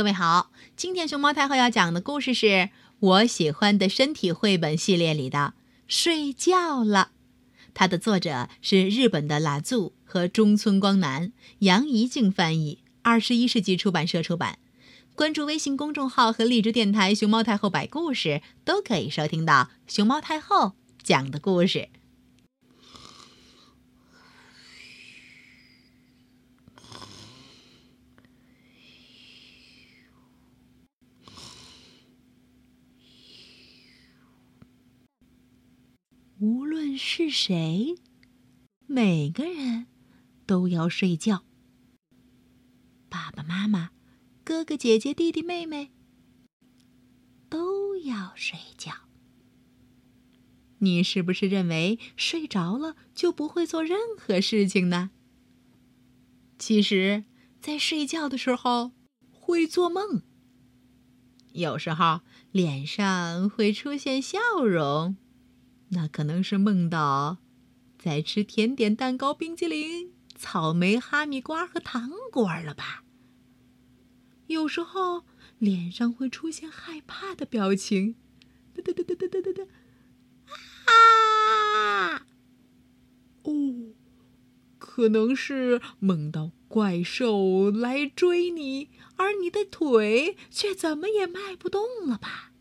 各位好，今天熊猫太后要讲的故事是我喜欢的身体绘本系列里的《睡觉了》，它的作者是日本的拉助和中村光南，杨怡静翻译，二十一世纪出版社出版。关注微信公众号和荔枝电台“熊猫太后摆故事”，都可以收听到熊猫太后讲的故事。无论是谁，每个人都要睡觉。爸爸妈妈、哥哥姐姐、弟弟妹妹都要睡觉。你是不是认为睡着了就不会做任何事情呢？其实，在睡觉的时候会做梦，有时候脸上会出现笑容。那可能是梦到在吃甜点、蛋糕、冰激凌、草莓、哈密瓜和糖果了吧？有时候脸上会出现害怕的表情，哒哒哒哒哒哒哒啊！哦，可能是梦到怪兽来追你，而你的腿却怎么也迈不动了吧？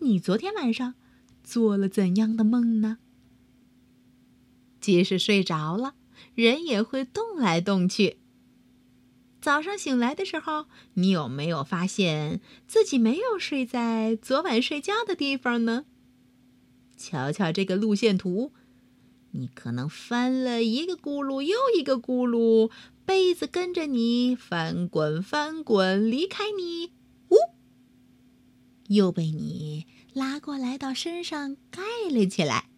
你昨天晚上？做了怎样的梦呢？即使睡着了，人也会动来动去。早上醒来的时候，你有没有发现自己没有睡在昨晚睡觉的地方呢？瞧瞧这个路线图，你可能翻了一个轱辘又一个轱辘，被子跟着你翻滚翻滚，离开你，又被你。拉过来到身上盖了起来。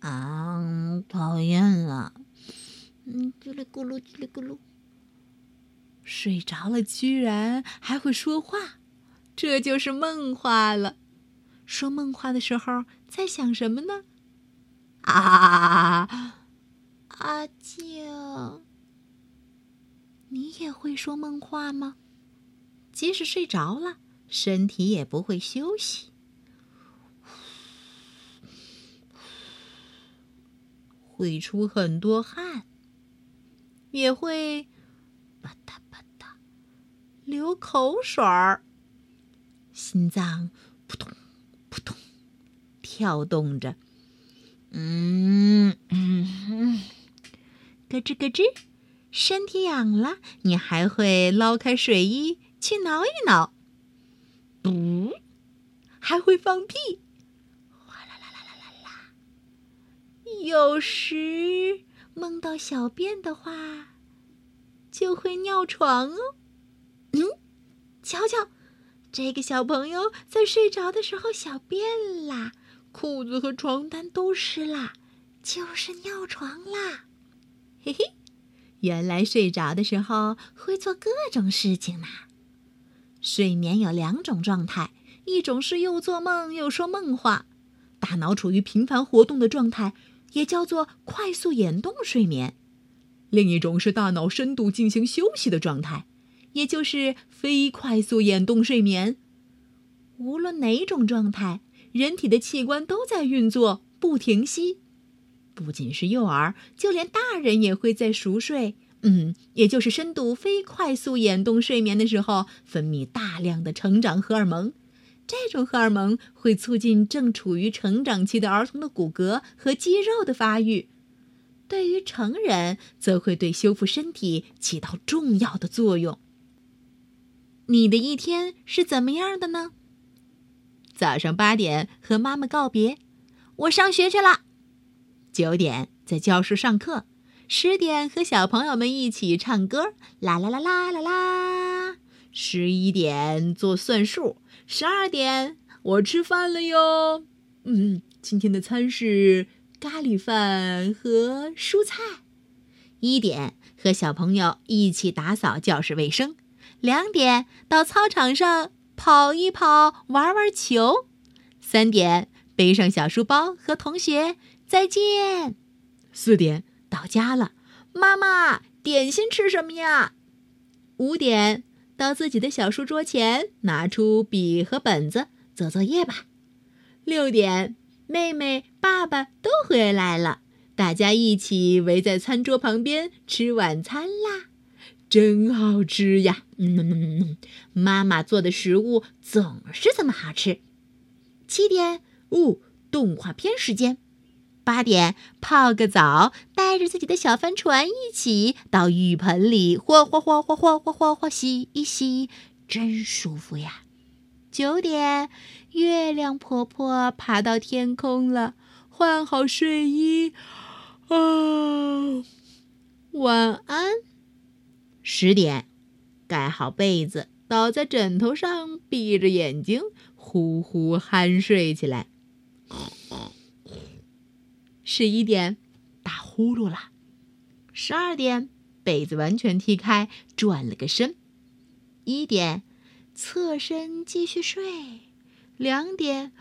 啊，讨厌啊！嗯，叽里咕噜，叽里咕噜。睡着了居然还会说话，这就是梦话了。说梦话的时候在想什么呢？啊，阿静，你也会说梦话吗？即使睡着了。身体也不会休息，会出很多汗，也会吧嗒吧嗒流口水儿，心脏扑通扑通跳动着，嗯嗯，咯吱咯吱，身体痒了，你还会捞开睡衣去挠一挠。不，还会放屁，哗啦啦啦啦啦啦。有时梦到小便的话，就会尿床哦。嗯，瞧瞧，这个小朋友在睡着的时候小便啦，裤子和床单都湿啦，就是尿床啦。嘿嘿，原来睡着的时候会做各种事情呢。睡眠有两种状态，一种是又做梦又说梦话，大脑处于频繁活动的状态，也叫做快速眼动睡眠；另一种是大脑深度进行休息的状态，也就是非快速眼动睡眠。无论哪种状态，人体的器官都在运作，不停息。不仅是幼儿，就连大人也会在熟睡。嗯，也就是深度非快速眼动睡眠的时候，分泌大量的成长荷尔蒙。这种荷尔蒙会促进正处于成长期的儿童的骨骼和肌肉的发育。对于成人，则会对修复身体起到重要的作用。你的一天是怎么样的呢？早上八点和妈妈告别，我上学去了。九点在教室上课。十点和小朋友们一起唱歌，啦啦啦啦啦啦。十一点做算术，十二点我吃饭了哟。嗯，今天的餐是咖喱饭和蔬菜。一点和小朋友一起打扫教室卫生，两点到操场上跑一跑，玩玩球。三点背上小书包和同学再见。四点。到家了，妈妈，点心吃什么呀？五点到自己的小书桌前，拿出笔和本子做作业吧。六点，妹妹、爸爸都回来了，大家一起围在餐桌旁边吃晚餐啦，真好吃呀！嗯，妈妈做的食物总是这么好吃。七点，哦，动画片时间。八点泡个澡，带着自己的小帆船一起到浴盆里哗哗哗哗哗哗哗哗洗一洗，真舒服呀！九点，月亮婆婆爬到天空了，换好睡衣，啊，晚安。十点，盖好被子，倒在枕头上，闭着眼睛呼呼酣睡起来。十一点，打呼噜了。十二点，被子完全踢开，转了个身。一点，侧身继续睡。两点，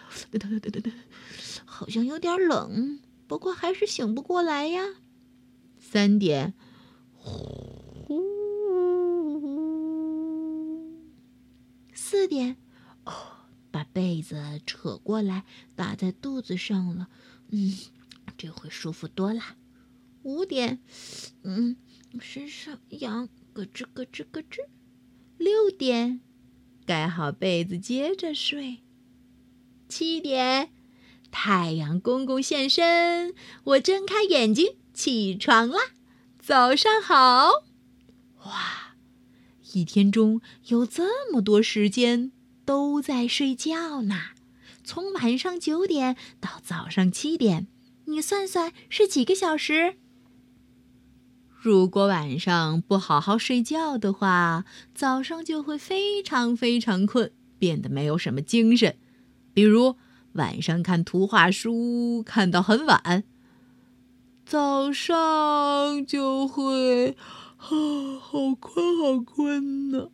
好像有点冷，不过还是醒不过来呀。三点，呼。四点，哦，把被子扯过来打在肚子上了。嗯。这回舒服多了。五点，嗯，身上痒，咯吱咯吱咯吱。六点，盖好被子接着睡。七点，太阳公公现身，我睁开眼睛起床啦。早上好！哇，一天中有这么多时间都在睡觉呢，从晚上九点到早上七点。你算算是几个小时？如果晚上不好好睡觉的话，早上就会非常非常困，变得没有什么精神。比如晚上看图画书看到很晚，早上就会啊，好困好困呢。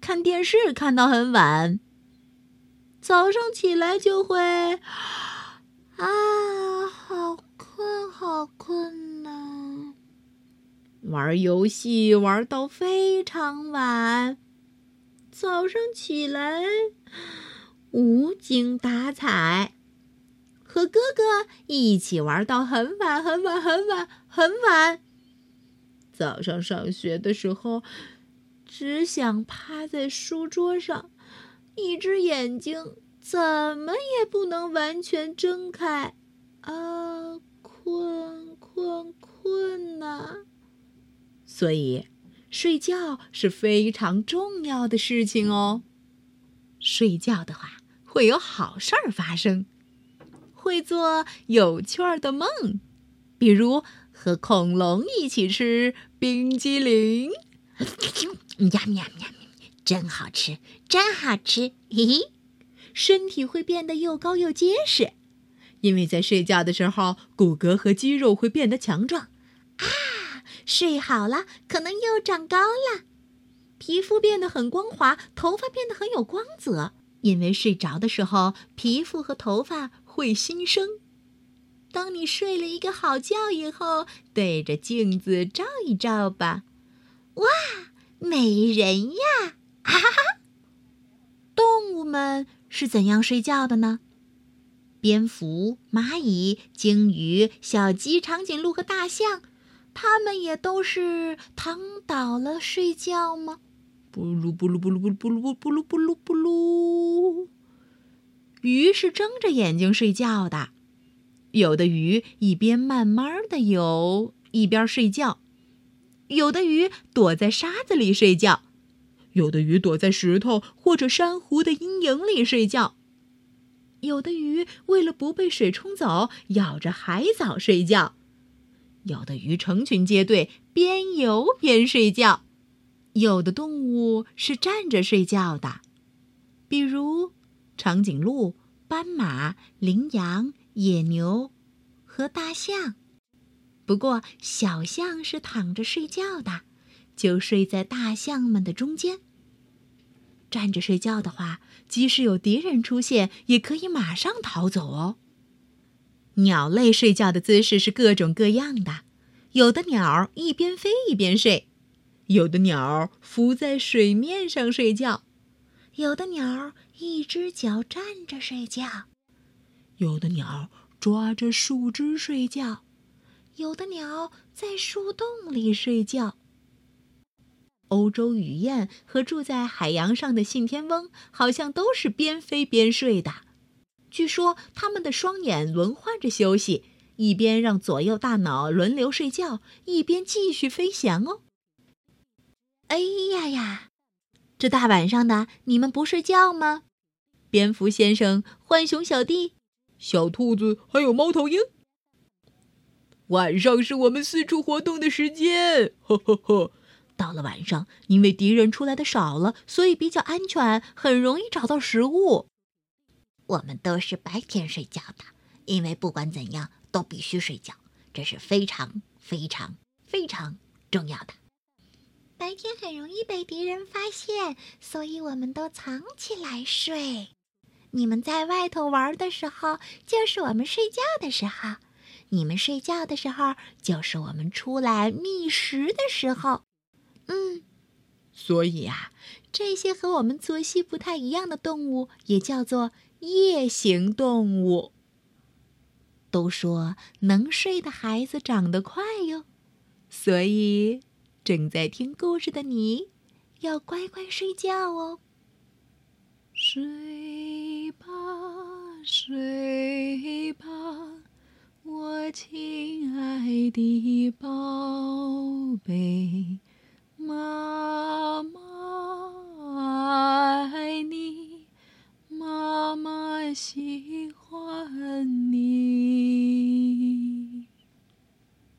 看电视看到很晚，早上起来就会。啊，好困，好困呐！玩游戏玩到非常晚，早上起来无精打采。和哥哥一起玩到很晚，很晚，很晚，很晚。早上上学的时候，只想趴在书桌上，一只眼睛。怎么也不能完全睁开，啊，困困困呐！所以，睡觉是非常重要的事情哦。睡觉的话，会有好事儿发生，会做有趣儿的梦，比如和恐龙一起吃冰激凌，呀呀呀，真好吃，真好吃，嘿嘿。身体会变得又高又结实，因为在睡觉的时候，骨骼和肌肉会变得强壮。啊，睡好了，可能又长高了。皮肤变得很光滑，头发变得很有光泽，因为睡着的时候，皮肤和头发会新生。当你睡了一个好觉以后，对着镜子照一照吧。哇，美人呀！哈哈哈。动物们。是怎样睡觉的呢？蝙蝠、蚂蚁、鲸鱼、小鸡、长颈鹿和大象，它们也都是躺倒了睡觉吗？布噜布噜布噜布噜布噜布噜布噜布噜。鱼是睁着眼睛睡觉的，有的鱼一边慢慢的游，一边睡觉；有的鱼躲在沙子里睡觉。有的鱼躲在石头或者珊瑚的阴影里睡觉，有的鱼为了不被水冲走，咬着海藻睡觉，有的鱼成群结队，边游边睡觉，有的动物是站着睡觉的，比如长颈鹿、斑马、羚羊、野牛和大象。不过小象是躺着睡觉的。就睡在大象们的中间。站着睡觉的话，即使有敌人出现，也可以马上逃走哦。鸟类睡觉的姿势是各种各样的，有的鸟一边飞一边睡，有的鸟浮在水面上睡觉，有的鸟一只脚站着睡觉，有的鸟抓着树枝睡觉，有的鸟在树洞里睡觉。欧洲雨燕和住在海洋上的信天翁好像都是边飞边睡的。据说它们的双眼轮换着休息，一边让左右大脑轮流睡觉，一边继续飞翔哦。哎呀呀，这大晚上的，你们不睡觉吗？蝙蝠先生、浣熊小弟、小兔子还有猫头鹰。晚上是我们四处活动的时间，呵呵呵。到了晚上，因为敌人出来的少了，所以比较安全，很容易找到食物。我们都是白天睡觉的，因为不管怎样都必须睡觉，这是非常非常非常重要的。白天很容易被敌人发现，所以我们都藏起来睡。你们在外头玩的时候，就是我们睡觉的时候；你们睡觉的时候，就是我们出来觅食的时候。所以啊，这些和我们作息不太一样的动物也叫做夜行动物。都说能睡的孩子长得快哟，所以正在听故事的你要乖乖睡觉哦。睡吧，睡吧，我亲爱的宝